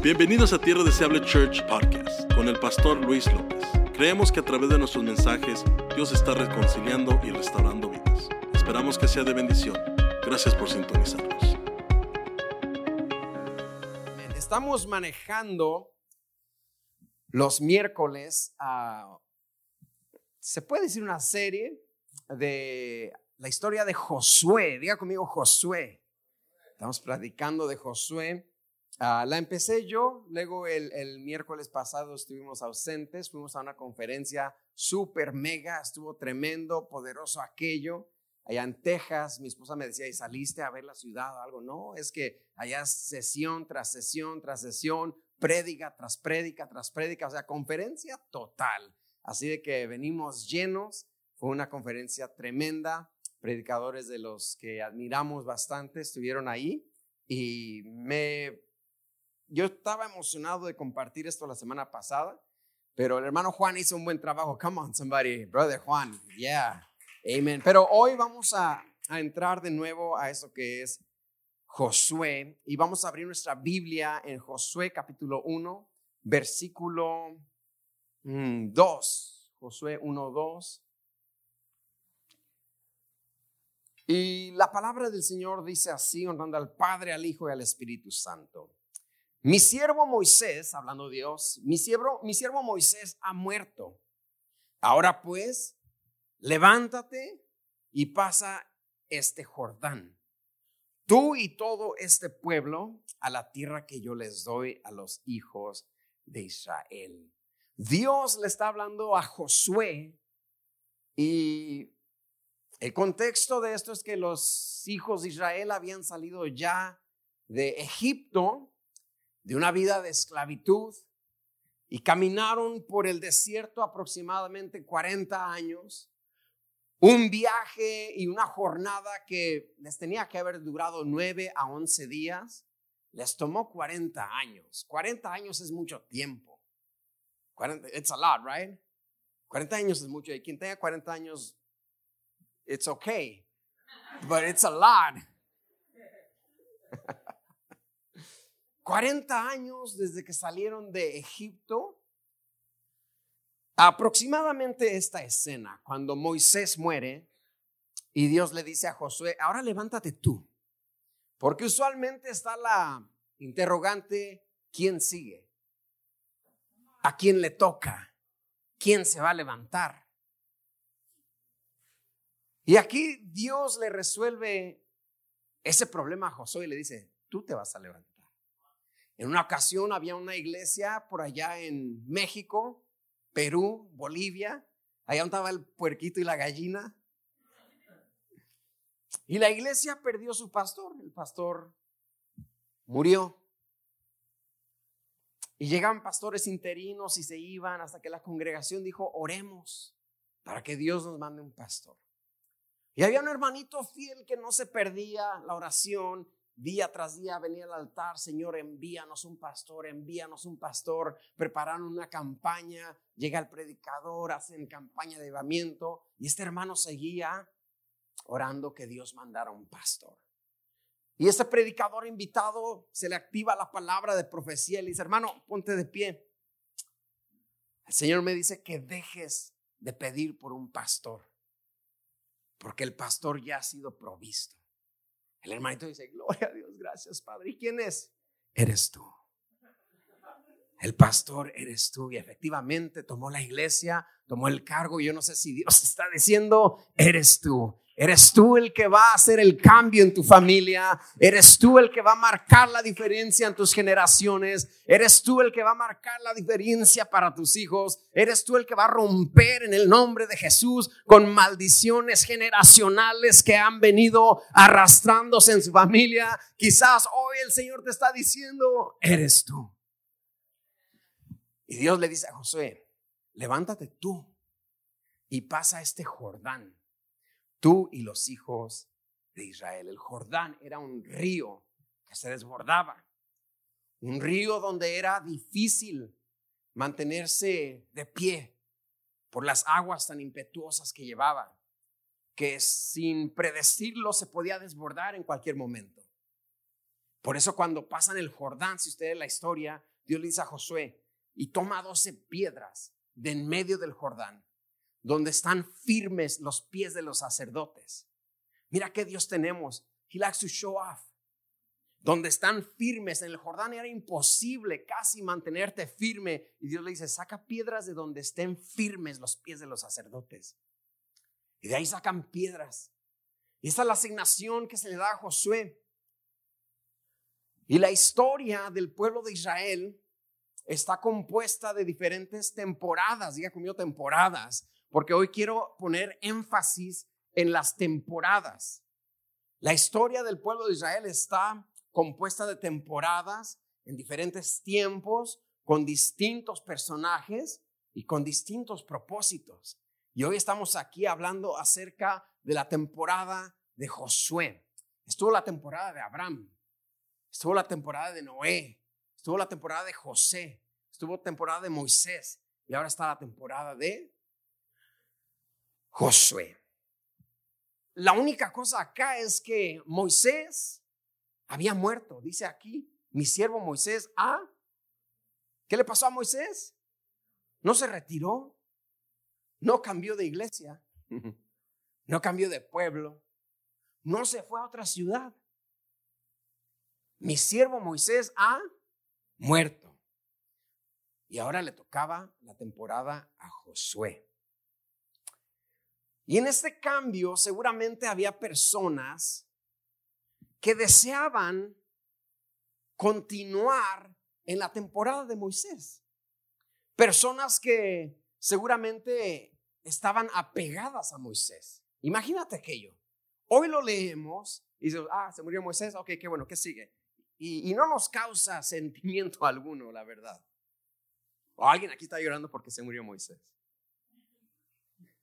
Bienvenidos a Tierra Deseable Church Podcast con el pastor Luis López. Creemos que a través de nuestros mensajes Dios está reconciliando y restaurando vidas. Esperamos que sea de bendición. Gracias por sintonizarnos. Estamos manejando los miércoles a, se puede decir una serie de la historia de Josué. Diga conmigo Josué. Estamos platicando de Josué. Ah, la empecé yo, luego el, el, miércoles pasado estuvimos ausentes, fuimos a una conferencia súper mega, estuvo tremendo, poderoso aquello. Allá en Texas, mi esposa me decía, ¿y saliste a ver la ciudad o algo? No, es que allá sesión tras sesión tras sesión, prédica tras prédica tras prédica, o sea, conferencia total. Así de que venimos llenos, fue una conferencia tremenda, predicadores de los que admiramos bastante estuvieron ahí y me yo estaba emocionado de compartir esto la semana pasada, pero el hermano Juan hizo un buen trabajo. Come on, somebody, brother Juan. Yeah. Amen. Pero hoy vamos a, entrar de nuevo a eso que es Josué y vamos a abrir nuestra Biblia en Josué capítulo 1, versículo 2. Mm, Josué 1, 2. Y la palabra del Señor dice así, honrando al Padre, al Hijo y al Espíritu Santo. Mi siervo Moisés, hablando Dios, mi siervo, mi siervo Moisés ha muerto. Ahora pues, levántate y pasa este Jordán, tú y todo este pueblo, a la tierra que yo les doy a los hijos de Israel. Dios le está hablando a Josué y el contexto de esto es que los hijos de Israel habían salido ya de Egipto de una vida de esclavitud y caminaron por el desierto aproximadamente 40 años. Un viaje y una jornada que les tenía que haber durado 9 a 11 días, les tomó 40 años. 40 años es mucho tiempo. 40, it's a lot, right? 40 años es mucho. Y quien tenga 40 años, it's okay. But it's a lot. 40 años desde que salieron de Egipto. Aproximadamente esta escena, cuando Moisés muere y Dios le dice a Josué, ahora levántate tú, porque usualmente está la interrogante, ¿quién sigue? ¿A quién le toca? ¿Quién se va a levantar? Y aquí Dios le resuelve ese problema a Josué y le dice, tú te vas a levantar. En una ocasión había una iglesia por allá en México, Perú, Bolivia. Allá estaba el puerquito y la gallina. Y la iglesia perdió su pastor. El pastor murió. Y llegaban pastores interinos y se iban hasta que la congregación dijo, oremos para que Dios nos mande un pastor. Y había un hermanito fiel que no se perdía la oración Día tras día venía al altar, Señor, envíanos un pastor, envíanos un pastor. Prepararon una campaña, llega el predicador, hacen campaña de llevamiento y este hermano seguía orando que Dios mandara un pastor. Y ese predicador invitado se le activa la palabra de profecía y le dice, hermano, ponte de pie. El Señor me dice que dejes de pedir por un pastor, porque el pastor ya ha sido provisto. El hermanito dice, gloria a Dios, gracias Padre. ¿Y quién es? Eres tú. El pastor eres tú. Y efectivamente tomó la iglesia, tomó el cargo. Y yo no sé si Dios está diciendo, eres tú. Eres tú el que va a hacer el cambio en tu familia. Eres tú el que va a marcar la diferencia en tus generaciones. Eres tú el que va a marcar la diferencia para tus hijos. Eres tú el que va a romper en el nombre de Jesús con maldiciones generacionales que han venido arrastrándose en su familia. Quizás hoy el Señor te está diciendo, eres tú. Y Dios le dice a Josué, levántate tú y pasa este Jordán tú y los hijos de Israel. El Jordán era un río que se desbordaba, un río donde era difícil mantenerse de pie por las aguas tan impetuosas que llevaba, que sin predecirlo se podía desbordar en cualquier momento. Por eso cuando pasan el Jordán, si ustedes la historia, Dios le dice a Josué, y toma doce piedras de en medio del Jordán, donde están firmes los pies de los sacerdotes. Mira qué Dios tenemos. He likes to show off. Donde están firmes. En el Jordán era imposible casi mantenerte firme. Y Dios le dice, saca piedras de donde estén firmes los pies de los sacerdotes. Y de ahí sacan piedras. Y esa es la asignación que se le da a Josué. Y la historia del pueblo de Israel está compuesta de diferentes temporadas, diga conmigo temporadas, porque hoy quiero poner énfasis en las temporadas. La historia del pueblo de Israel está compuesta de temporadas en diferentes tiempos, con distintos personajes y con distintos propósitos. Y hoy estamos aquí hablando acerca de la temporada de Josué. Estuvo la temporada de Abraham, estuvo la temporada de Noé, estuvo la temporada de José, estuvo temporada de Moisés y ahora está la temporada de Josué. La única cosa acá es que Moisés había muerto, dice aquí, mi siervo Moisés, ¿ah? ¿Qué le pasó a Moisés? No se retiró, no cambió de iglesia, no cambió de pueblo, no se fue a otra ciudad. Mi siervo Moisés ha muerto. Y ahora le tocaba la temporada a Josué. Y en este cambio seguramente había personas que deseaban continuar en la temporada de Moisés. Personas que seguramente estaban apegadas a Moisés. Imagínate aquello. Hoy lo leemos y dices, ah, se murió Moisés, ok, qué bueno, ¿qué sigue? Y, no nos causa sentimiento alguno, la verdad. O alguien aquí está llorando porque se murió Moisés.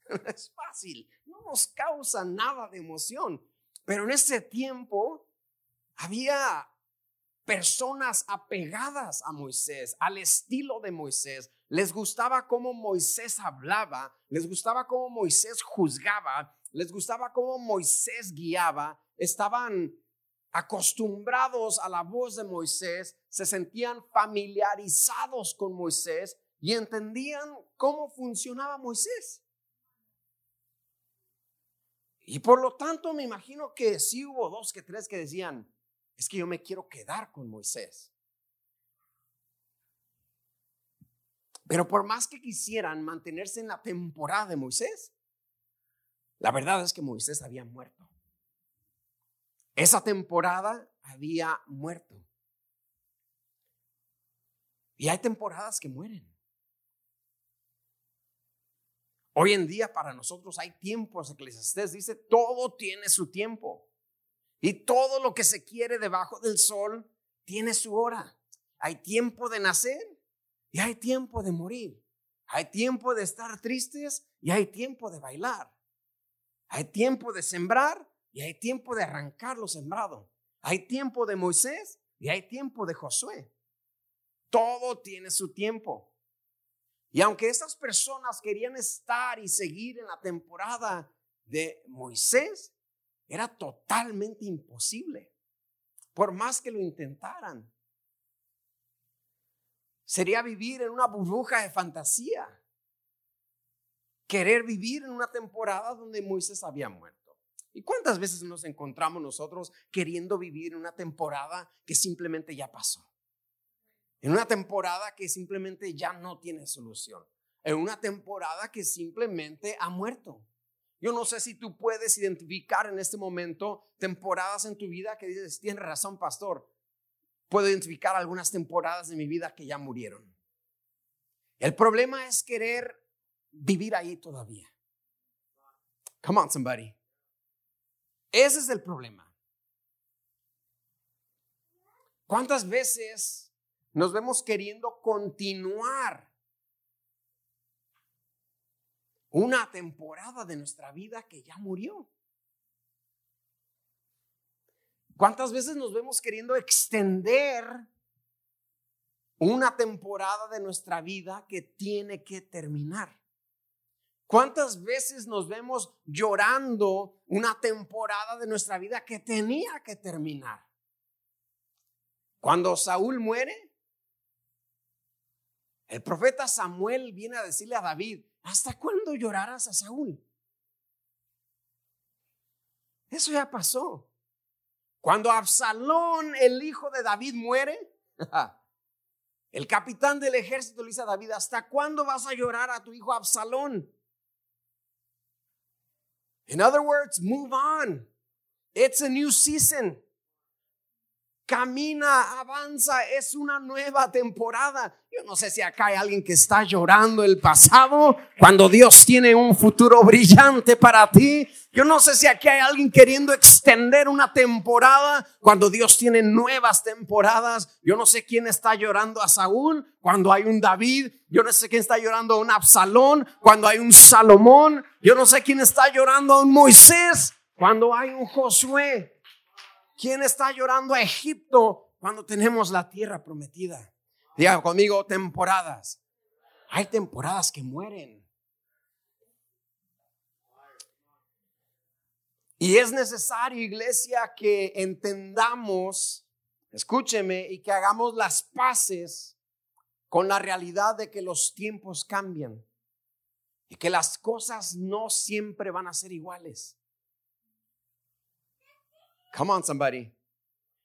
Es fácil, no nos causa nada de emoción. Pero en ese tiempo había personas apegadas a Moisés, al estilo de Moisés. Les gustaba cómo Moisés hablaba, les gustaba cómo Moisés juzgaba, les gustaba cómo Moisés guiaba. Estaban acostumbrados a la voz de Moisés, se sentían familiarizados con Moisés y entendían cómo funcionaba Moisés. Y por lo tanto me imagino que sí hubo dos que tres que decían, es que yo me quiero quedar con Moisés. Pero por más que quisieran mantenerse en la temporada de Moisés, la verdad es que Moisés había muerto. Esa temporada había muerto. Y hay temporadas que mueren. Hoy en día para nosotros hay tiempos, Eclesiastés dice, todo tiene su tiempo. Y todo lo que se quiere debajo del sol tiene su hora. Hay tiempo de nacer y hay tiempo de morir. Hay tiempo de estar tristes y hay tiempo de bailar. Hay tiempo de sembrar y hay tiempo de arrancar lo sembrado. Hay tiempo de Moisés y hay tiempo de Josué. Todo tiene su tiempo. Y aunque estas personas querían estar y seguir en la temporada de Moisés, era totalmente imposible, por más que lo intentaran. Sería vivir en una burbuja de fantasía, querer vivir en una temporada donde Moisés había muerto. ¿Y cuántas veces nos encontramos nosotros queriendo vivir en una temporada que simplemente ya pasó? En una temporada que simplemente ya no tiene solución. En una temporada que simplemente ha muerto. Yo no sé si tú puedes identificar en este momento temporadas en tu vida que dices, tienes razón, pastor. Puedo identificar algunas temporadas de mi vida que ya murieron. El problema es querer vivir ahí todavía. Come on, somebody. Ese es el problema. ¿Cuántas veces nos vemos queriendo continuar una temporada de nuestra vida que ya murió. ¿Cuántas veces nos vemos queriendo extender una temporada de nuestra vida que tiene que terminar? ¿Cuántas veces nos vemos llorando una temporada de nuestra vida que tenía que terminar? Cuando Saúl muere, el profeta Samuel viene a decirle a David, ¿hasta cuándo llorarás a Saúl? Eso ya pasó. Cuando Absalón, el hijo de David, muere, el capitán del ejército le dice a David, ¿hasta cuándo vas a llorar a tu hijo Absalón? In other words, move on. It's a new season. Camina, avanza, es una nueva temporada. Yo no sé si acá hay alguien que está llorando el pasado cuando Dios tiene un futuro brillante para ti. Yo no sé si aquí hay alguien queriendo extender una temporada cuando Dios tiene nuevas temporadas. Yo no sé quién está llorando a Saúl cuando hay un David. Yo no sé quién está llorando a un Absalón cuando hay un Salomón. Yo no sé quién está llorando a un Moisés cuando hay un Josué. ¿Quién está llorando a Egipto cuando tenemos la tierra prometida? Diga conmigo, temporadas. Hay temporadas que mueren. Y es necesario, iglesia, que entendamos, escúcheme, y que hagamos las paces con la realidad de que los tiempos cambian y que las cosas no siempre van a ser iguales. Come on, somebody.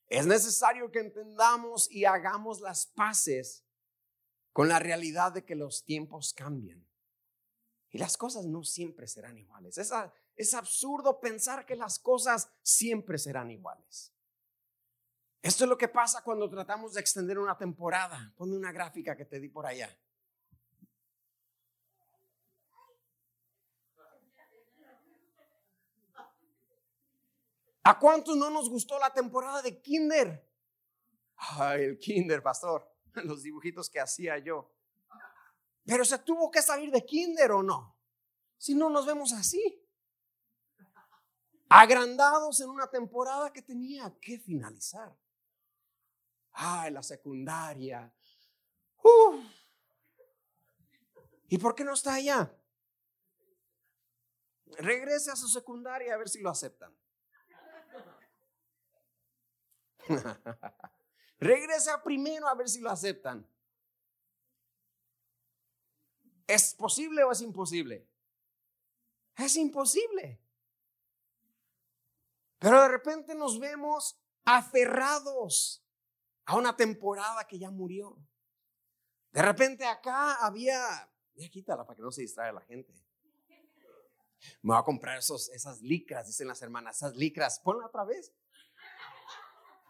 Es necesario que entendamos y hagamos las paces con la realidad de que los tiempos cambian. Y las cosas no siempre serán iguales. Es, absurdo pensar que las cosas siempre serán iguales. Esto es lo que pasa cuando tratamos de extender una temporada. Ponme una gráfica que te di por allá. ¿A cuántos no nos gustó la temporada de Kinder? Ay, el Kinder, pastor, los dibujitos que hacía yo. Pero se tuvo que salir de Kinder o no. Si no nos vemos así. Agrandados en una temporada que tenía que finalizar. Ay, la secundaria. ¿Y por qué no está allá? Regrese a su secundaria a ver si lo aceptan. Regresa primero a ver si lo aceptan. ¿Es posible o es imposible? Es imposible. Pero de repente nos vemos aferrados a una temporada que ya murió. De repente acá había, ya quítala para que no se distraiga la gente. Me voy a comprar esos, esas licras, dicen las hermanas, esas licras, ponla otra vez.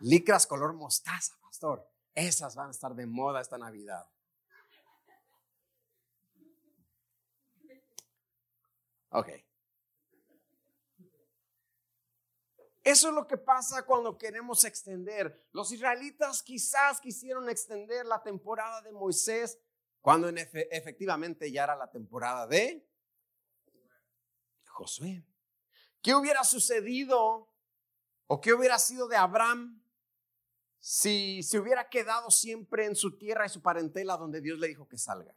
Licras color mostaza, pastor. Esas van a estar de moda esta Navidad. Ok. Eso es lo que pasa cuando queremos extender. Los israelitas quizás quisieron extender la temporada de Moisés cuando efectivamente ya era la temporada de Josué. ¿Qué hubiera sucedido o qué hubiera sido de Abraham si se hubiera quedado siempre en su tierra y su parentela donde Dios le dijo que salga?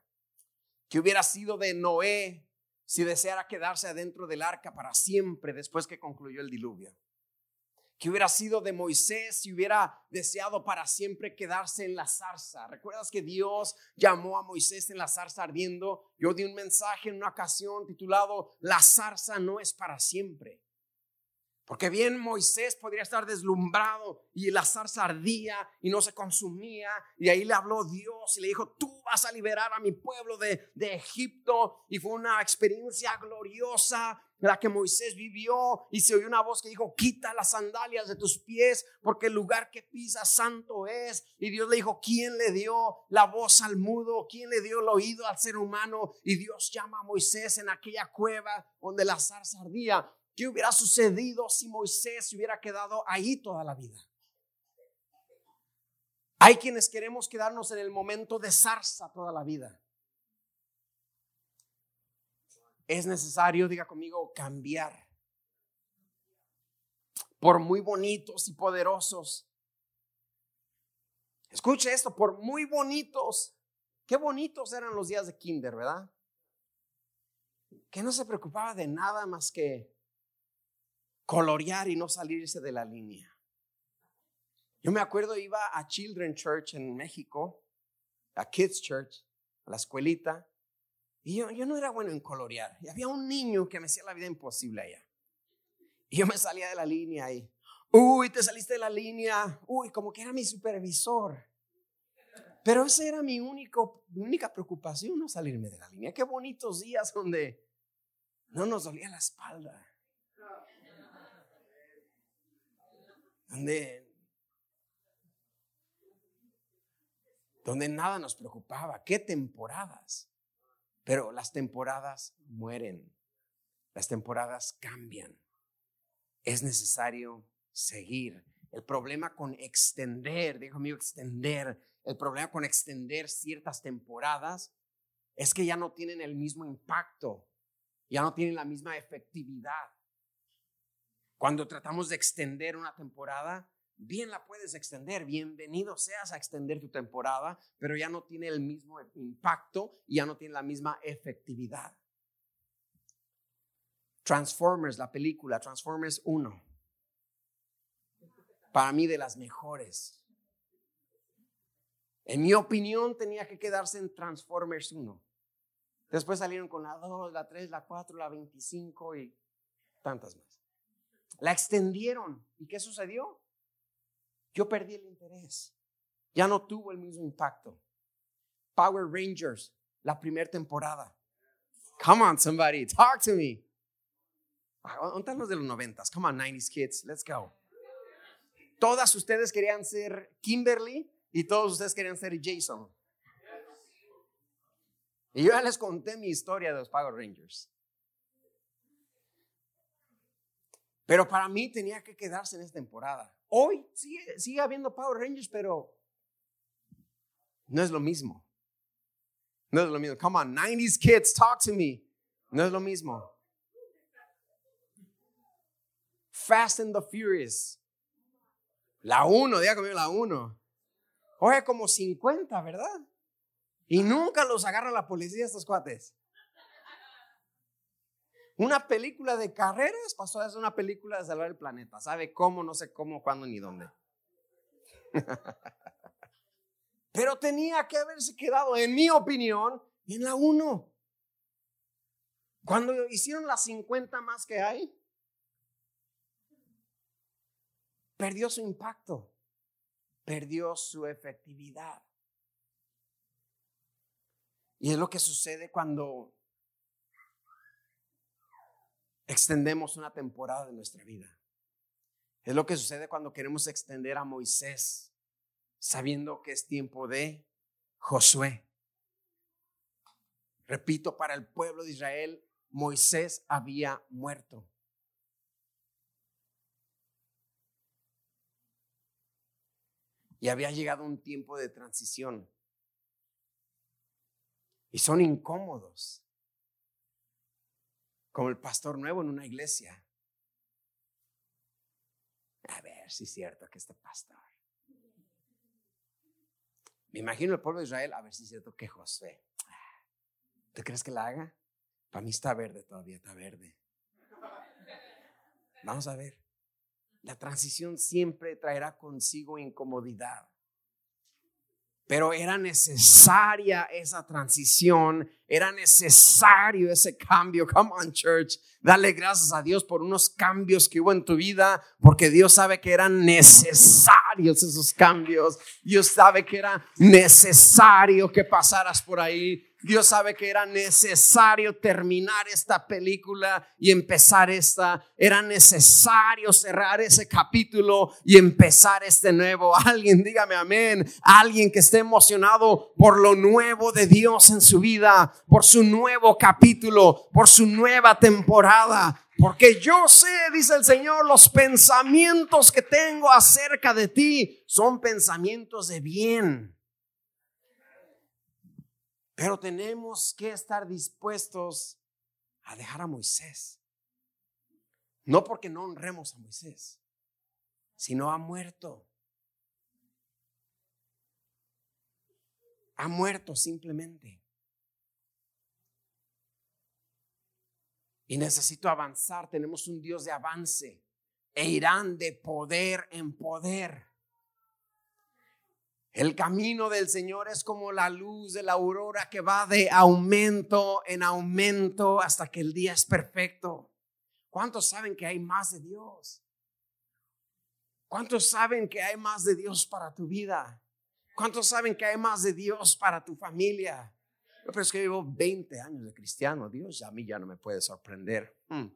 ¿Qué hubiera sido de Noé si deseara quedarse adentro del arca para siempre después que concluyó el diluvio? ¿Qué hubiera sido de Moisés si hubiera deseado para siempre quedarse en la zarza? ¿Recuerdas que Dios llamó a Moisés en la zarza ardiendo? Yo di un mensaje en una ocasión titulado La zarza no es para siempre. Porque bien Moisés podría estar deslumbrado y la zarza ardía y no se consumía. Y ahí le habló Dios y le dijo, tú vas a liberar a mi pueblo de, de Egipto. Y fue una experiencia gloriosa la que Moisés vivió y se oyó una voz que dijo, quita las sandalias de tus pies porque el lugar que pisas santo es. Y Dios le dijo, ¿quién le dio la voz al mudo? ¿Quién le dio el oído al ser humano? Y Dios llama a Moisés en aquella cueva donde la zarza ardía. ¿Qué hubiera sucedido si Moisés se hubiera quedado ahí toda la vida? Hay quienes queremos quedarnos en el momento de zarza toda la vida. Es necesario, diga conmigo, cambiar. Por muy bonitos y poderosos. Escuche esto, por muy bonitos. Qué bonitos eran los días de kinder, ¿verdad? Que no se preocupaba de nada más que colorear y no salirse de la línea. Yo me acuerdo, iba a Children Church en México, a Kids Church, a la escuelita, y yo, yo no era bueno en colorear. Y había un niño que me hacía la vida imposible allá. Y yo me salía de la línea y, uy, te saliste de la línea, uy, como que era mi supervisor. Pero esa era mi, único, mi única preocupación, no salirme de la línea. Qué bonitos días donde no nos dolía la espalda. Donde, donde nada nos preocupaba. Qué temporadas. Pero las temporadas mueren. Las temporadas cambian. Es necesario seguir. El problema con extender, dijo mío, extender, el problema con extender ciertas temporadas es que ya no tienen el mismo impacto, ya no tienen la misma efectividad. Cuando tratamos de extender una temporada, bien la puedes extender, bienvenido seas a extender tu temporada, pero ya no tiene el mismo impacto y ya no tiene la misma efectividad. Transformers, la película, Transformers 1, para mí de las mejores. En mi opinión tenía que quedarse en Transformers 1. Después salieron con la 2, la 3, la 4, la 25 y tantas más. La extendieron. ¿Y qué sucedió? Yo perdí el interés. Ya no tuvo el mismo impacto. Power Rangers, la primera temporada. Come on, somebody, talk to me. Ah, ¿Dónde están los de los noventas? Come on, 90s kids, let's go. Todas ustedes querían ser Kimberly y todos ustedes querían ser Jason. Y yo ya les conté mi historia de los Power Rangers. Pero para mí tenía que quedarse en esta temporada. Hoy sigue, sigue habiendo Power Rangers, pero no es lo mismo. No es lo mismo. Come on, 90s kids, talk to me. No es lo mismo. Fast and the Furious. La 1, diga conmigo la 1. Oye, como 50, ¿verdad? Y nunca los agarra la policía estos cuates. Una película de carreras pasó a ser una película de salvar el planeta. ¿Sabe cómo? No sé cómo, cuándo ni dónde. Pero tenía que haberse quedado, en mi opinión, en la 1. Cuando hicieron las 50 más que hay, perdió su impacto, perdió su efectividad. Y es lo que sucede cuando extendemos una temporada de nuestra vida. Es lo que sucede cuando queremos extender a Moisés, sabiendo que es tiempo de Josué. Repito, para el pueblo de Israel, Moisés había muerto. Y había llegado un tiempo de transición. Y son incómodos como el pastor nuevo en una iglesia. A ver si es cierto que este pastor. Me imagino el pueblo de Israel, a ver si es cierto que José. ¿Tú crees que la haga? Para mí está verde todavía, está verde. Vamos a ver. La transición siempre traerá consigo incomodidad. Pero era necesaria esa transición, era necesario ese cambio. Come on, church. Dale gracias a Dios por unos cambios que hubo en tu vida, porque Dios sabe que eran necesarios esos cambios. Dios sabe que era necesario que pasaras por ahí. Dios sabe que era necesario terminar esta película y empezar esta. Era necesario cerrar ese capítulo y empezar este nuevo. Alguien, dígame amén. Alguien que esté emocionado por lo nuevo de Dios en su vida, por su nuevo capítulo, por su nueva temporada. Porque yo sé, dice el Señor, los pensamientos que tengo acerca de ti son pensamientos de bien pero tenemos que estar dispuestos a dejar a Moisés. No porque no honremos a Moisés, sino ha muerto. Ha muerto simplemente. Y necesito avanzar. Tenemos un Dios de avance e irán de poder en poder. El camino del Señor es como la luz de la aurora que va de aumento en aumento hasta que el día es perfecto. ¿Cuántos saben que hay más de Dios? ¿Cuántos saben que hay más de Dios para tu vida? ¿Cuántos saben que hay más de Dios para tu familia? Pero es que llevo 20 años de cristiano. Dios a mí ya no me puede sorprender. Hmm.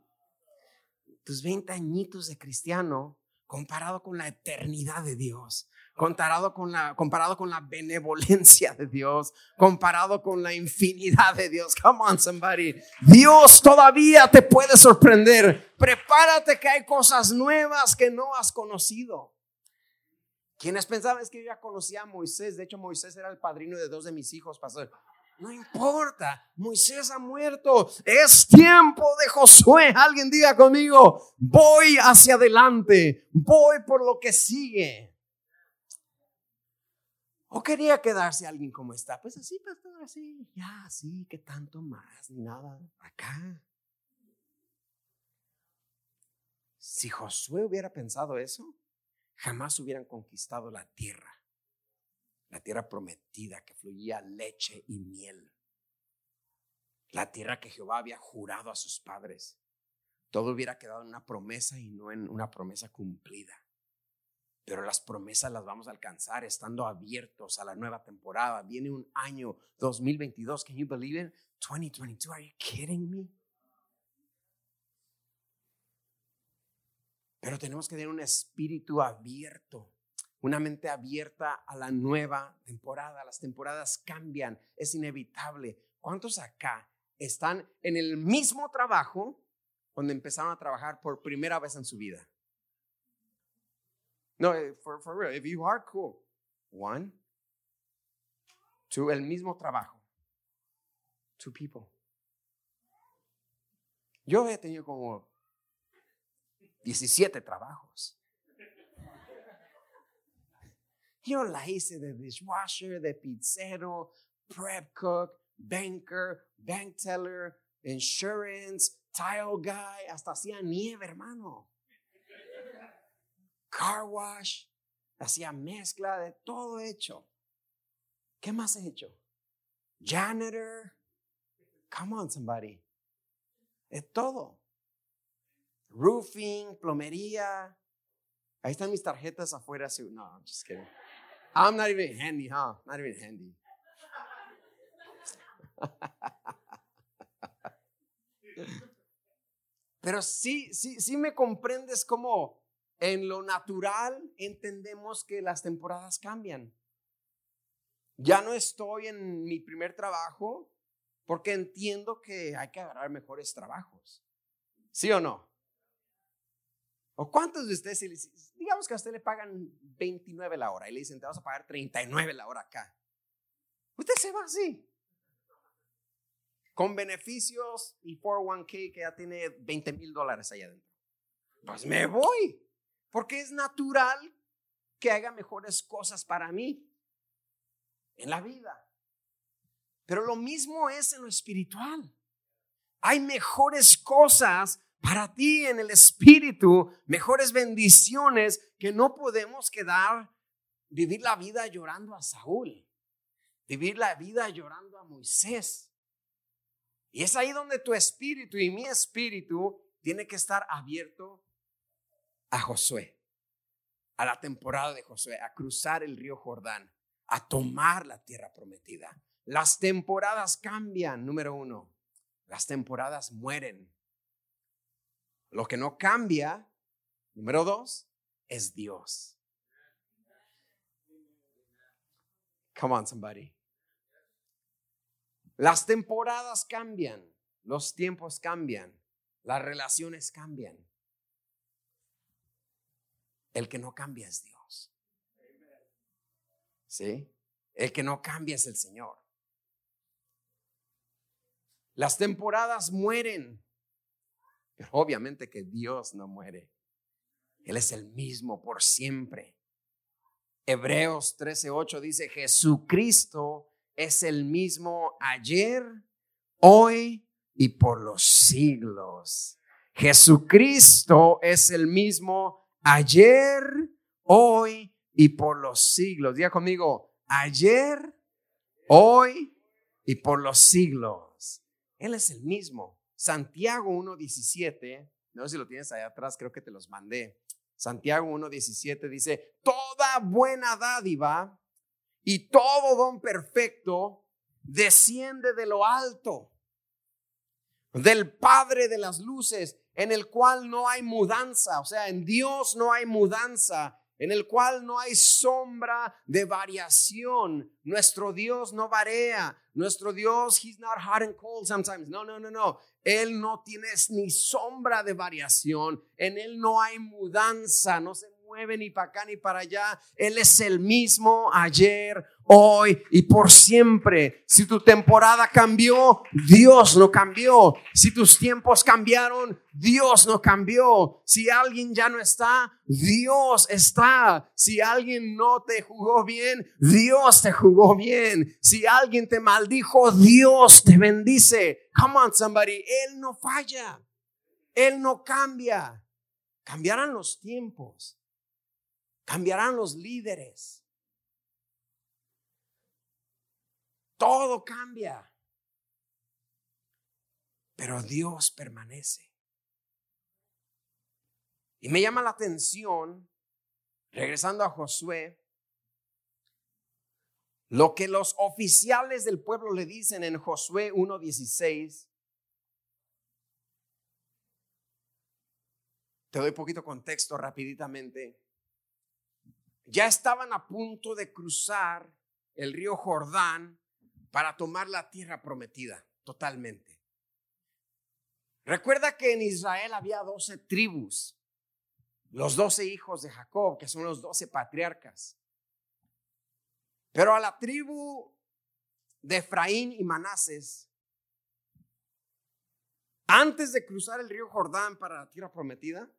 Tus 20 añitos de cristiano comparado con la eternidad de Dios comparado con la, comparado con la benevolencia de Dios, comparado con la infinidad de Dios. Come on, somebody. Dios todavía te puede sorprender. Prepárate que hay cosas nuevas que no has conocido. Quienes pensaban es que yo ya conocía a Moisés, de hecho Moisés era el padrino de dos de mis hijos, pastor. No importa, Moisés ha muerto. Es tiempo de Josué. Alguien diga conmigo, voy hacia adelante, voy por lo que sigue. ¿O quería quedarse alguien como está? Pues así, pastor, así, ya, así, que tanto más, ni nada, acá. Si Josué hubiera pensado eso, jamás hubieran conquistado la tierra, la tierra prometida que fluía leche y miel, la tierra que Jehová había jurado a sus padres. Todo hubiera quedado en una promesa y no en una promesa cumplida pero las promesas las vamos a alcanzar estando abiertos a la nueva temporada. Viene un año 2022. Can you believe it? 2022. Are you kidding me? Pero tenemos que tener un espíritu abierto, una mente abierta a la nueva temporada. Las temporadas cambian, es inevitable. ¿Cuántos acá están en el mismo trabajo donde empezaron a trabajar por primera vez en su vida? No, eh, for, real, if you are cool. One, two, el mismo trabajo. Two people. Yo he tenido como 17 trabajos. Yo la hice de dishwasher, de pizzero, prep cook, banker, bank teller, insurance, tile guy, hasta hacía nieve, hermano car wash, hacía mezcla de todo hecho. ¿Qué más he hecho? Janitor. Come on, somebody. De todo. Roofing, plomería. Ahí están mis tarjetas afuera. No, I'm just kidding. I'm not even handy, huh? Not even handy. Pero sí, sí, sí me comprendes cómo en lo natural entendemos que las temporadas cambian. Ya no estoy en mi primer trabajo porque entiendo que hay que agarrar mejores trabajos. ¿Sí o no? ¿O cuántos de ustedes, digamos que a usted le pagan 29 la hora y le dicen, te vas a pagar 39 la hora acá? Usted se va así. Con beneficios y 401k que ya tiene 20 mil dólares allá adentro. Pues me voy. Porque es natural que haga mejores cosas para mí en la vida. Pero lo mismo es en lo espiritual. Hay mejores cosas para ti en el espíritu, mejores bendiciones que no podemos quedar, vivir la vida llorando a Saúl, vivir la vida llorando a Moisés. Y es ahí donde tu espíritu y mi espíritu tiene que estar abierto a Josué, a la temporada de Josué, a cruzar el río Jordán, a tomar la tierra prometida. Las temporadas cambian, número uno. Las temporadas mueren. Lo que no cambia, número dos, es Dios. Come on, somebody. Las temporadas cambian, los tiempos cambian, las relaciones cambian. El que no cambia es Dios. ¿Sí? El que no cambia es el Señor. Las temporadas mueren, pero obviamente que Dios no muere. Él es el mismo por siempre. Hebreos 13:8 dice, Jesucristo es el mismo ayer, hoy y por los siglos. Jesucristo es el mismo ayer, hoy y por los siglos. Diga conmigo, ayer, hoy y por los siglos. Él es el mismo. Santiago 1.17, no sé si lo tienes allá atrás, creo que te los mandé. Santiago 1.17 dice, toda buena dádiva y todo don perfecto desciende de lo alto, del Padre de las luces, en el cual no hay mudanza, o sea, en Dios no hay mudanza, en el cual no hay sombra de variación. Nuestro Dios no varía. Nuestro Dios, he's not hot and cold sometimes. No, no, no, no. Él no tiene ni sombra de variación. En Él no hay mudanza. No se ni para acá ni para allá. Él es el mismo ayer, hoy y por siempre. Si tu temporada cambió, Dios no cambió. Si tus tiempos cambiaron, Dios no cambió. Si alguien ya no está, Dios está. Si alguien no te jugó bien, Dios te jugó bien. Si alguien te maldijo, Dios te bendice. Come on, somebody. Él no falla. Él no cambia. Cambiarán los tiempos. Cambiarán los líderes. Todo cambia. Pero Dios permanece. Y me llama la atención, regresando a Josué, lo que los oficiales del pueblo le dicen en Josué 1.16. Te doy poquito contexto rapiditamente ya estaban a punto de cruzar el río Jordán para tomar la tierra prometida totalmente. Recuerda que en Israel había doce tribus, los doce hijos de Jacob, que son los doce patriarcas. Pero a la tribu de Efraín y Manases, antes de cruzar el río Jordán para la tierra prometida,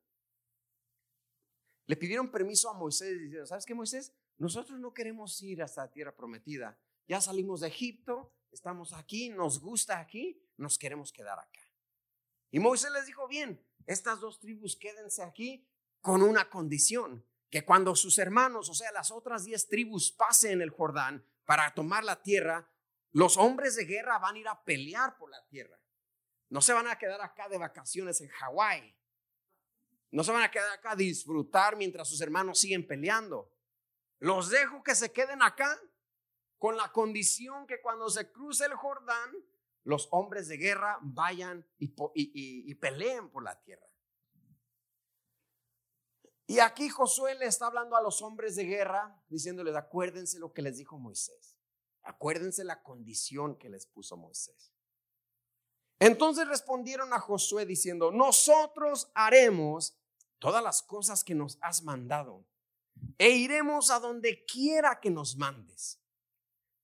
le pidieron permiso a Moisés dijeron, ¿sabes qué Moisés? Nosotros no queremos ir hasta la tierra prometida. Ya salimos de Egipto, estamos aquí, nos gusta aquí, nos queremos quedar acá. Y Moisés les dijo, bien, estas dos tribus quédense aquí con una condición, que cuando sus hermanos, o sea, las otras diez tribus pasen el Jordán para tomar la tierra, los hombres de guerra van a ir a pelear por la tierra. No se van a quedar acá de vacaciones en Hawái no se van a quedar acá a disfrutar mientras sus hermanos siguen peleando. Los dejo que se queden acá con la condición que cuando se cruce el Jordán, los hombres de guerra vayan y, peleen por la tierra. Y aquí Josué le está hablando a los hombres de guerra, diciéndoles, acuérdense lo que les dijo Moisés. Acuérdense la condición que les puso Moisés. Entonces respondieron a Josué diciendo, nosotros haremos todas las cosas que nos has mandado e iremos a donde quiera que nos mandes.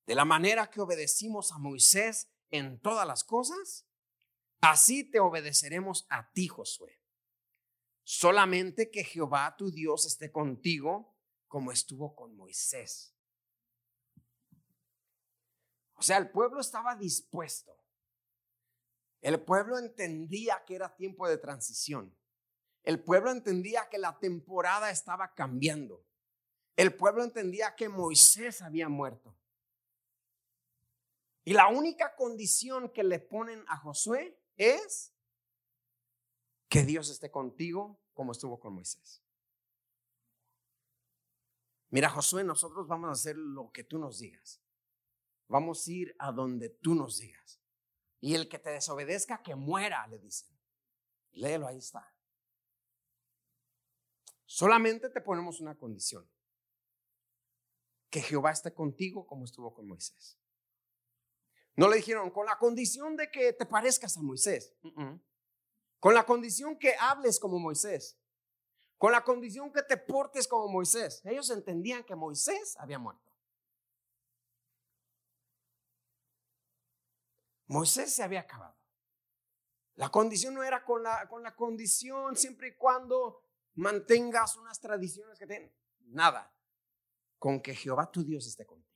De la manera que obedecimos a Moisés en todas las cosas, así te obedeceremos a ti, Josué. Solamente que Jehová tu Dios esté contigo como estuvo con Moisés. O sea, el pueblo estaba dispuesto. El pueblo entendía que era tiempo de transición. El pueblo entendía que la temporada estaba cambiando. El pueblo entendía que Moisés había muerto. Y la única condición que le ponen a Josué es que Dios esté contigo como estuvo con Moisés. Mira, Josué, nosotros vamos a hacer lo que tú nos digas. Vamos a ir a donde tú nos digas. Y el que te desobedezca, que muera, le dicen. Léelo, ahí está. Solamente te ponemos una condición. Que Jehová esté contigo como estuvo con Moisés. No le dijeron con la condición de que te parezcas a Moisés. Con la condición que hables como Moisés. Con la condición que te portes como Moisés. Ellos entendían que Moisés había muerto. Moisés se había acabado. La condición no era con la, con la condición siempre y cuando mantengas unas tradiciones que tienen. Nada. Con que Jehová tu Dios esté contigo.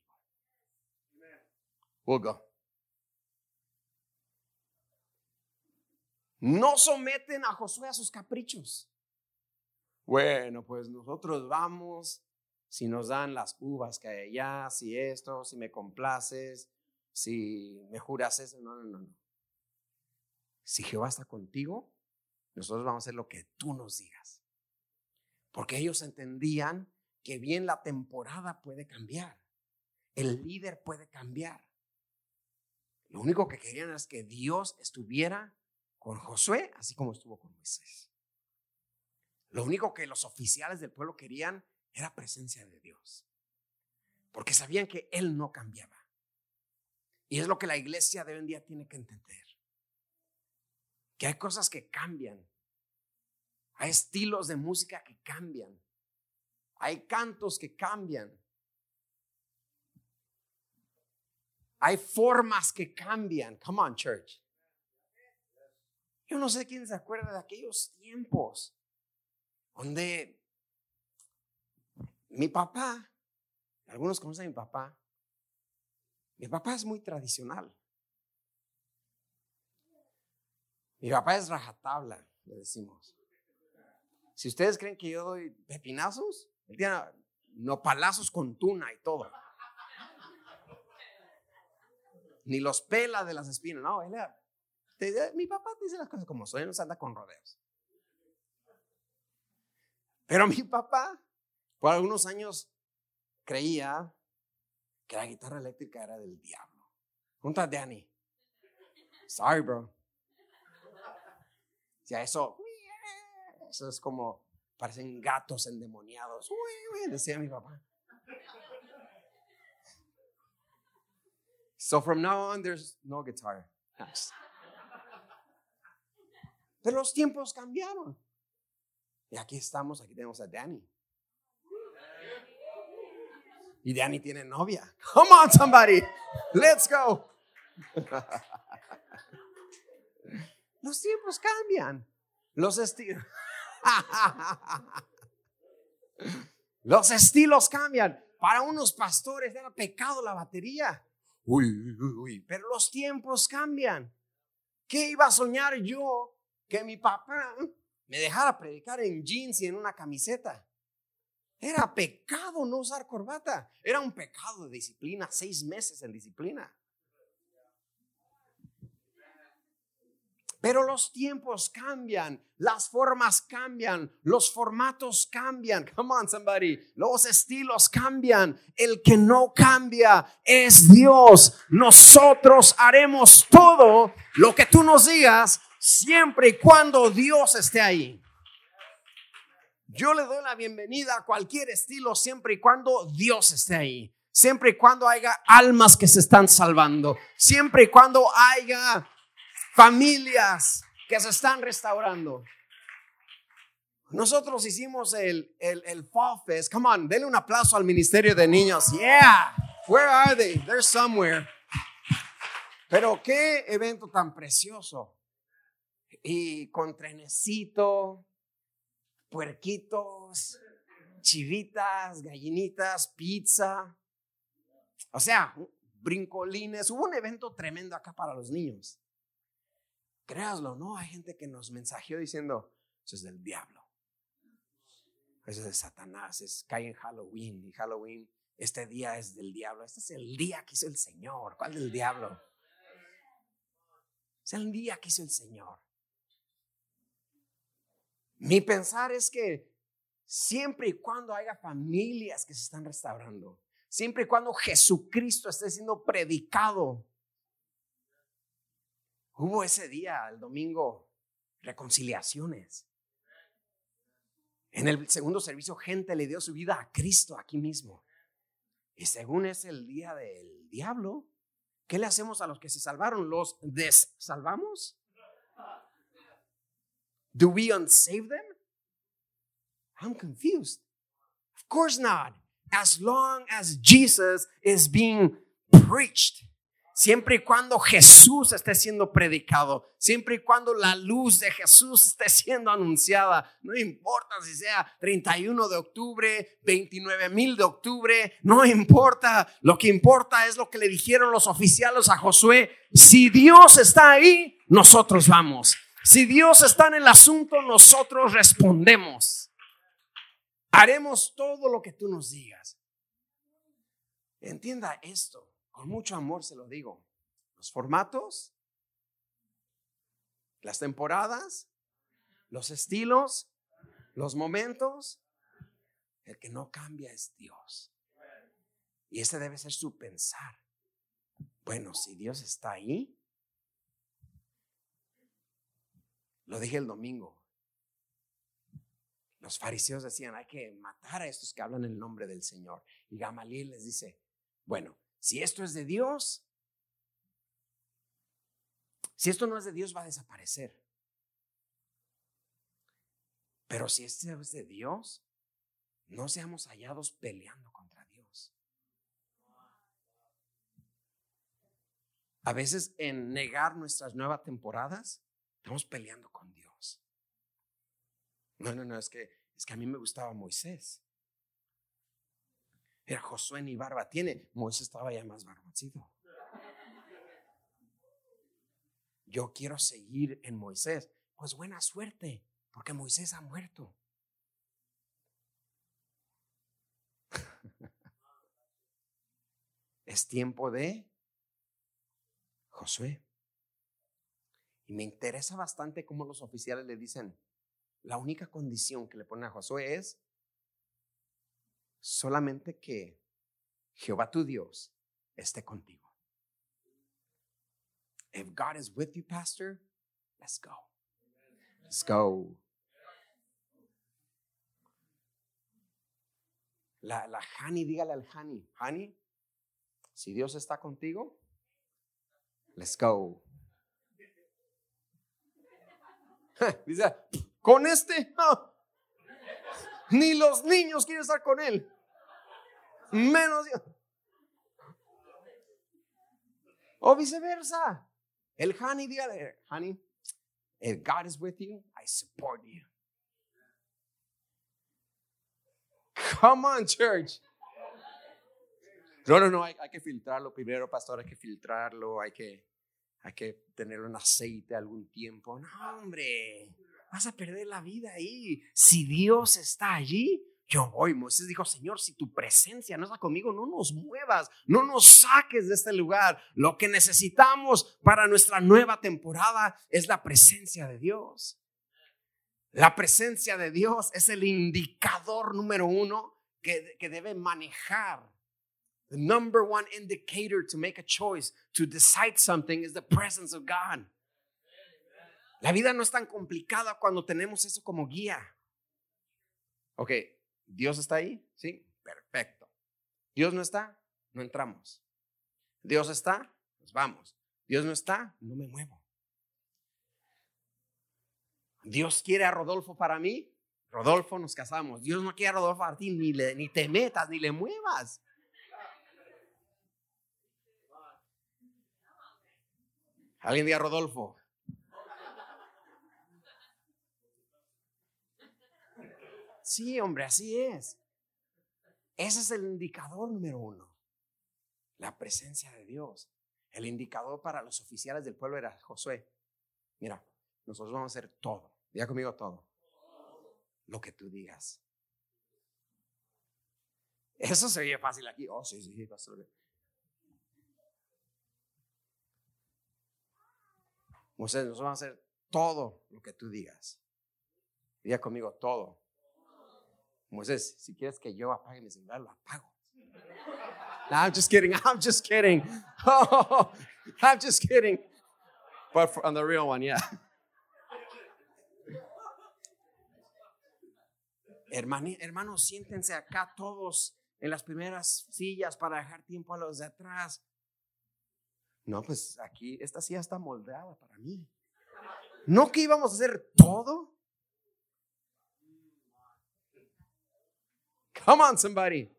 We'll No someten a Josué a sus caprichos. Bueno, pues nosotros vamos si nos dan las uvas que hay allá, si esto, si me complaces, si me juras eso. No, no, no, no. Si Jehová está contigo, nosotros vamos a hacer lo que tú nos digas. Porque ellos entendían que bien la temporada puede cambiar. El líder puede cambiar. Lo único que querían es que Dios estuviera con Josué, así como estuvo con Moisés. Lo único que los oficiales del pueblo querían era presencia de Dios. Porque sabían que Él no cambiaba. Y es lo que la iglesia de hoy en día tiene que entender. Que hay cosas que cambian. Hay estilos de música que cambian. Hay cantos que cambian. Hay formas que cambian. Come on, church. Yo no sé quién se acuerda de aquellos tiempos donde mi papá, algunos conocen a mi papá, mi papá es muy tradicional. Mi papá es rajatabla, le decimos. Si ustedes creen que yo doy pepinazos, él tiene nopalazos con tuna y todo. Ni los pela de las espinas, no, mi papá dice las cosas como son, no se anda con rodeos. Pero mi papá, por algunos años, creía que la guitarra eléctrica era del diablo. Junta a Danny. Sorry, bro. Ya eso, eso es como, parecen gatos endemoniados. Decía mi papá. So from now on, there's no guitar. Pero los tiempos cambiaron. Y aquí estamos, aquí tenemos a Danny. Y Danny tiene novia. Come on, somebody. Let's go. Los tiempos cambian. Los estilos. Los estilos cambian. Para unos pastores era pecado la batería. Uy, uy, uy. Pero los tiempos cambian. ¿Qué iba a soñar yo que mi papá me dejara predicar en jeans y en una camiseta. Era pecado no usar corbata. Era un pecado de disciplina, seis meses en disciplina. Pero los tiempos cambian, las formas cambian, los formatos cambian. Come on, somebody. Los estilos cambian. El que no cambia es Dios. Nosotros haremos todo lo que tú nos digas siempre y cuando Dios esté ahí. Yo le doy la bienvenida a cualquier estilo siempre y cuando Dios esté ahí. Siempre y cuando haya almas que se están salvando. Siempre y cuando haya familias que se están restaurando. Nosotros hicimos el, el, el Fall Fest. Come on, denle un aplauso al Ministerio de Niños. Yeah, where are they? They're somewhere. Pero qué evento tan precioso y con trenecito, puerquitos, chivitas, gallinitas, pizza. O sea, brincolines. Hubo un evento tremendo acá para los niños. Créaslo, ¿no? Hay gente que nos mensajeó diciendo, eso es del diablo. Eso es de Satanás, es cae en Halloween y Halloween, este día es del diablo. Este es el día que hizo el Señor. ¿Cuál del diablo? Es el día que hizo el Señor. Mi pensar es que siempre y cuando haya familias que se están restaurando, siempre y cuando Jesucristo esté siendo predicado, hubo ese día, el domingo, reconciliaciones. En el segundo servicio, gente le dio su vida a Cristo aquí mismo. Y según es el día del diablo, ¿qué le hacemos a los que se salvaron? ¿Los desalvamos? Do we unsave them? I'm confused. Of course not. As long as Jesus is being preached. Siempre y cuando Jesús esté siendo predicado, siempre y cuando la luz de Jesús esté siendo anunciada, no importa si sea 31 de octubre, 29 mil de octubre, no importa, lo que importa es lo que le dijeron los oficiales a Josué, si Dios está ahí, nosotros vamos. Si Dios está en el asunto, nosotros respondemos. Haremos todo lo que tú nos digas. Entienda esto, con mucho amor se lo digo. Los formatos, las temporadas, los estilos, los momentos, el que no cambia es Dios. Y ese debe ser su pensar. Bueno, si Dios está ahí, lo dije el domingo, los fariseos decían, hay que matar a estos que hablan el nombre del Señor. Y Gamaliel les dice, bueno, si esto es de Dios, si esto no es de Dios va a desaparecer. Pero si esto es de Dios, no seamos hallados peleando contra Dios. A veces en negar nuestras nuevas temporadas, estamos peleando con Dios. No, no, no, es que, es que a mí me gustaba Moisés. Era Josué ni barba tiene. Moisés estaba ya más barbacito. Yo quiero seguir en Moisés. Pues buena suerte, porque Moisés ha muerto. Es tiempo de Josué. Y me interesa bastante cómo los oficiales le dicen, la única condición que le ponen a Josué es solamente que Jehová tu Dios esté contigo. If God is with you, Pastor, let's go. Let's go. La, la Hani, dígale al Hani, Hani, si Dios está contigo, let's go. Dice, con este, ni los niños quieren estar con él. Menos O viceversa. El honey, dígale, honey, if God is with you, I support you. Come on, church. No, no, no, hay, hay, que filtrarlo primero, pastor, hay que filtrarlo, hay que, hay que tenerlo en aceite algún tiempo. No, hombre, vas a perder la vida ahí. Si Dios está allí, yo voy. Moisés dijo, Señor, si tu presencia no está conmigo, no nos muevas, no nos saques de este lugar. Lo que necesitamos para nuestra nueva temporada es la presencia de Dios. La presencia de Dios es el indicador número uno que, que debe manejar. The number one indicator to make a choice, to decide something, is the presence of God. La vida no es tan complicada cuando tenemos eso como guía. Ok, Dios está ahí, sí, perfecto. Dios no está, no entramos. Dios está, nos vamos. Dios no está, no me muevo. Dios quiere a Rodolfo para mí, Rodolfo nos casamos. Dios no quiere a Rodolfo para ti, ni, le, ni te metas, ni le muevas. Alguien diga Rodolfo. Sí, hombre, así es. Ese es el indicador número uno. La presencia de Dios. El indicador para los oficiales del pueblo era Josué. Mira, nosotros vamos a hacer todo. Diga conmigo todo. Lo que tú digas. Eso se fácil aquí. Oh, sí, sí, pastor. Moisés, nosotros vamos a hacer todo lo que tú digas. Diga conmigo todo. Moisés, si quieres que yo apague mi celular, lo apago. No, I'm just kidding. I'm just kidding. Oh, I'm just kidding. But for, on the real one, yeah. hermanos, siéntense acá todos en las primeras sillas para dejar tiempo a los de atrás. No, pues aquí esta silla está moldeada para mí. ¿No que íbamos a hacer todo? Come on, somebody.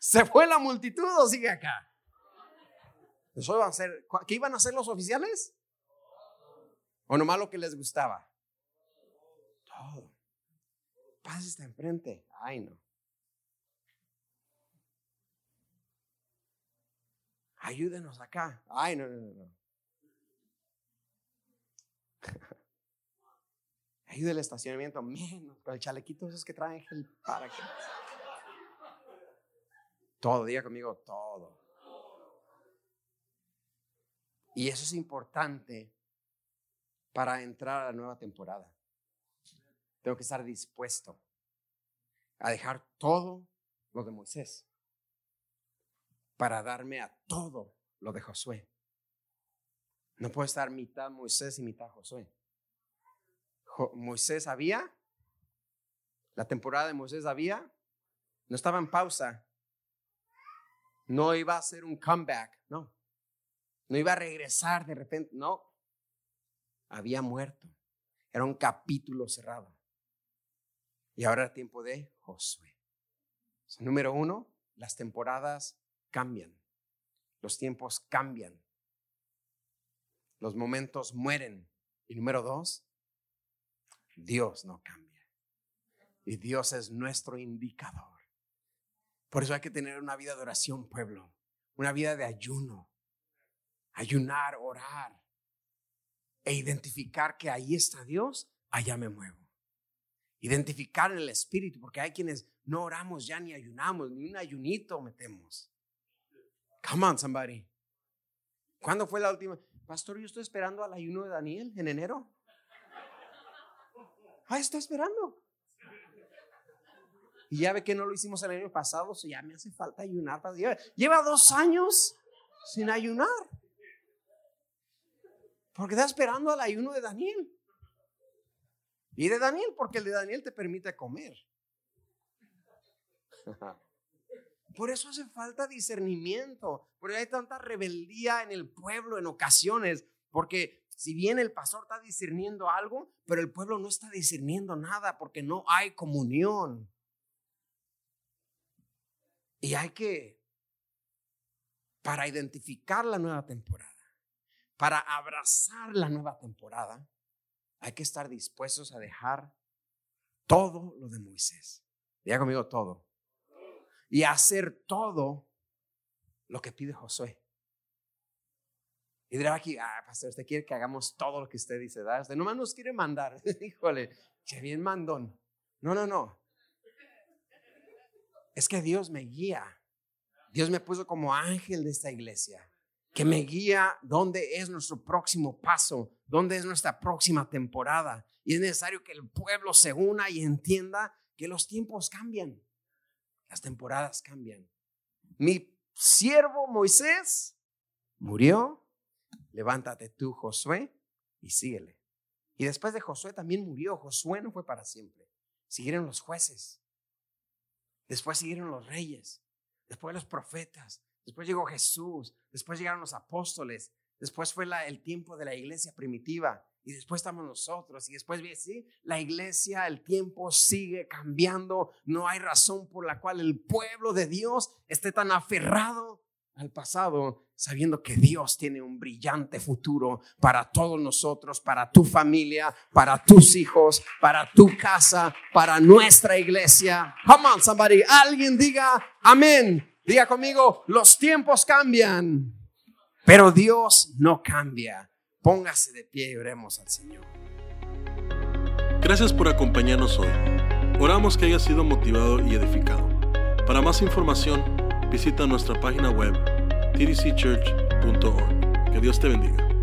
¿Se fue la multitud o sigue acá? Eso iban a hacer, ¿Qué iban a hacer los oficiales? ¿O nomás lo que les gustaba? Todo. Paz está enfrente. Ay, no. Ayúdenos acá. Ay, no, no, no. no. Ayude el estacionamiento menos con el chalequito esos que traen gel para que. Todo, diga conmigo, todo. Y eso es importante para entrar a la nueva temporada. Tengo que estar dispuesto a dejar todo lo de Moisés para darme a todo lo de Josué. No puedo estar mitad Moisés y mitad Josué. Moisés había, la temporada de Moisés había, no estaba en pausa, no iba a ser un comeback, no, no iba a regresar de repente, no, había muerto, era un capítulo cerrado. Y ahora era tiempo de Josué. número uno, las temporadas cambian, los tiempos cambian, los momentos mueren. Y número dos, Dios no cambia. Y Dios es nuestro indicador. Por eso hay que tener una vida de oración, pueblo. Una vida de ayuno. Ayunar, orar. E identificar que ahí está Dios, allá me muevo. Identificar en el espíritu, porque hay quienes no oramos ya ni ayunamos, ni un ayunito metemos. Come on, somebody. ¿Cuándo fue la última? Pastor, yo estoy esperando al ayuno de Daniel en enero. Ah, está esperando. Y ya ve que no lo hicimos el año pasado, so ya me hace falta ayunar. Lleva, lleva dos años sin ayunar. Porque está esperando al ayuno de Daniel. Y de Daniel, porque el de Daniel te permite comer. Por eso hace falta discernimiento. Porque hay tanta rebeldía en el pueblo en ocasiones. Porque si bien el pastor está discerniendo algo, pero el pueblo no está discerniendo nada porque no hay comunión. Y hay que, para identificar la nueva temporada, para abrazar la nueva temporada, hay que estar dispuestos a dejar todo lo de Moisés. Diga conmigo todo. Y hacer todo lo que pide Josué. Y dirá aquí, ah, pastor, usted quiere que hagamos todo lo que usted dice, ¿verdad? Usted nomás nos quiere mandar. Híjole, qué bien mandón. No, no, no. Es que Dios me guía. Dios me puso como ángel de esta iglesia, que me guía dónde es nuestro próximo paso, dónde es nuestra próxima temporada. Y es necesario que el pueblo se una y entienda que los tiempos cambian, las temporadas cambian. Mi siervo Moisés murió, levántate tú, Josué, y síguele. Y después de Josué también murió. Josué no fue para siempre. Siguieron los jueces. Después siguieron los reyes. Después los profetas. Después llegó Jesús. Después llegaron los apóstoles. Después fue el tiempo de la iglesia primitiva. Y después estamos nosotros. Y después, ¿sí? la iglesia, el tiempo sigue cambiando. No hay razón por la cual el pueblo de Dios esté tan aferrado al pasado, sabiendo que Dios tiene un brillante futuro para todos nosotros, para tu familia, para tus hijos, para tu casa, para nuestra iglesia. Come on, somebody. Alguien diga amén. Diga conmigo, los tiempos cambian, pero Dios no cambia. Póngase de pie y oremos al Señor. Gracias por acompañarnos hoy. Oramos que haya sido motivado y edificado. Para más información, visita nuestra página web tdcchurch.org. Que Dios te bendiga.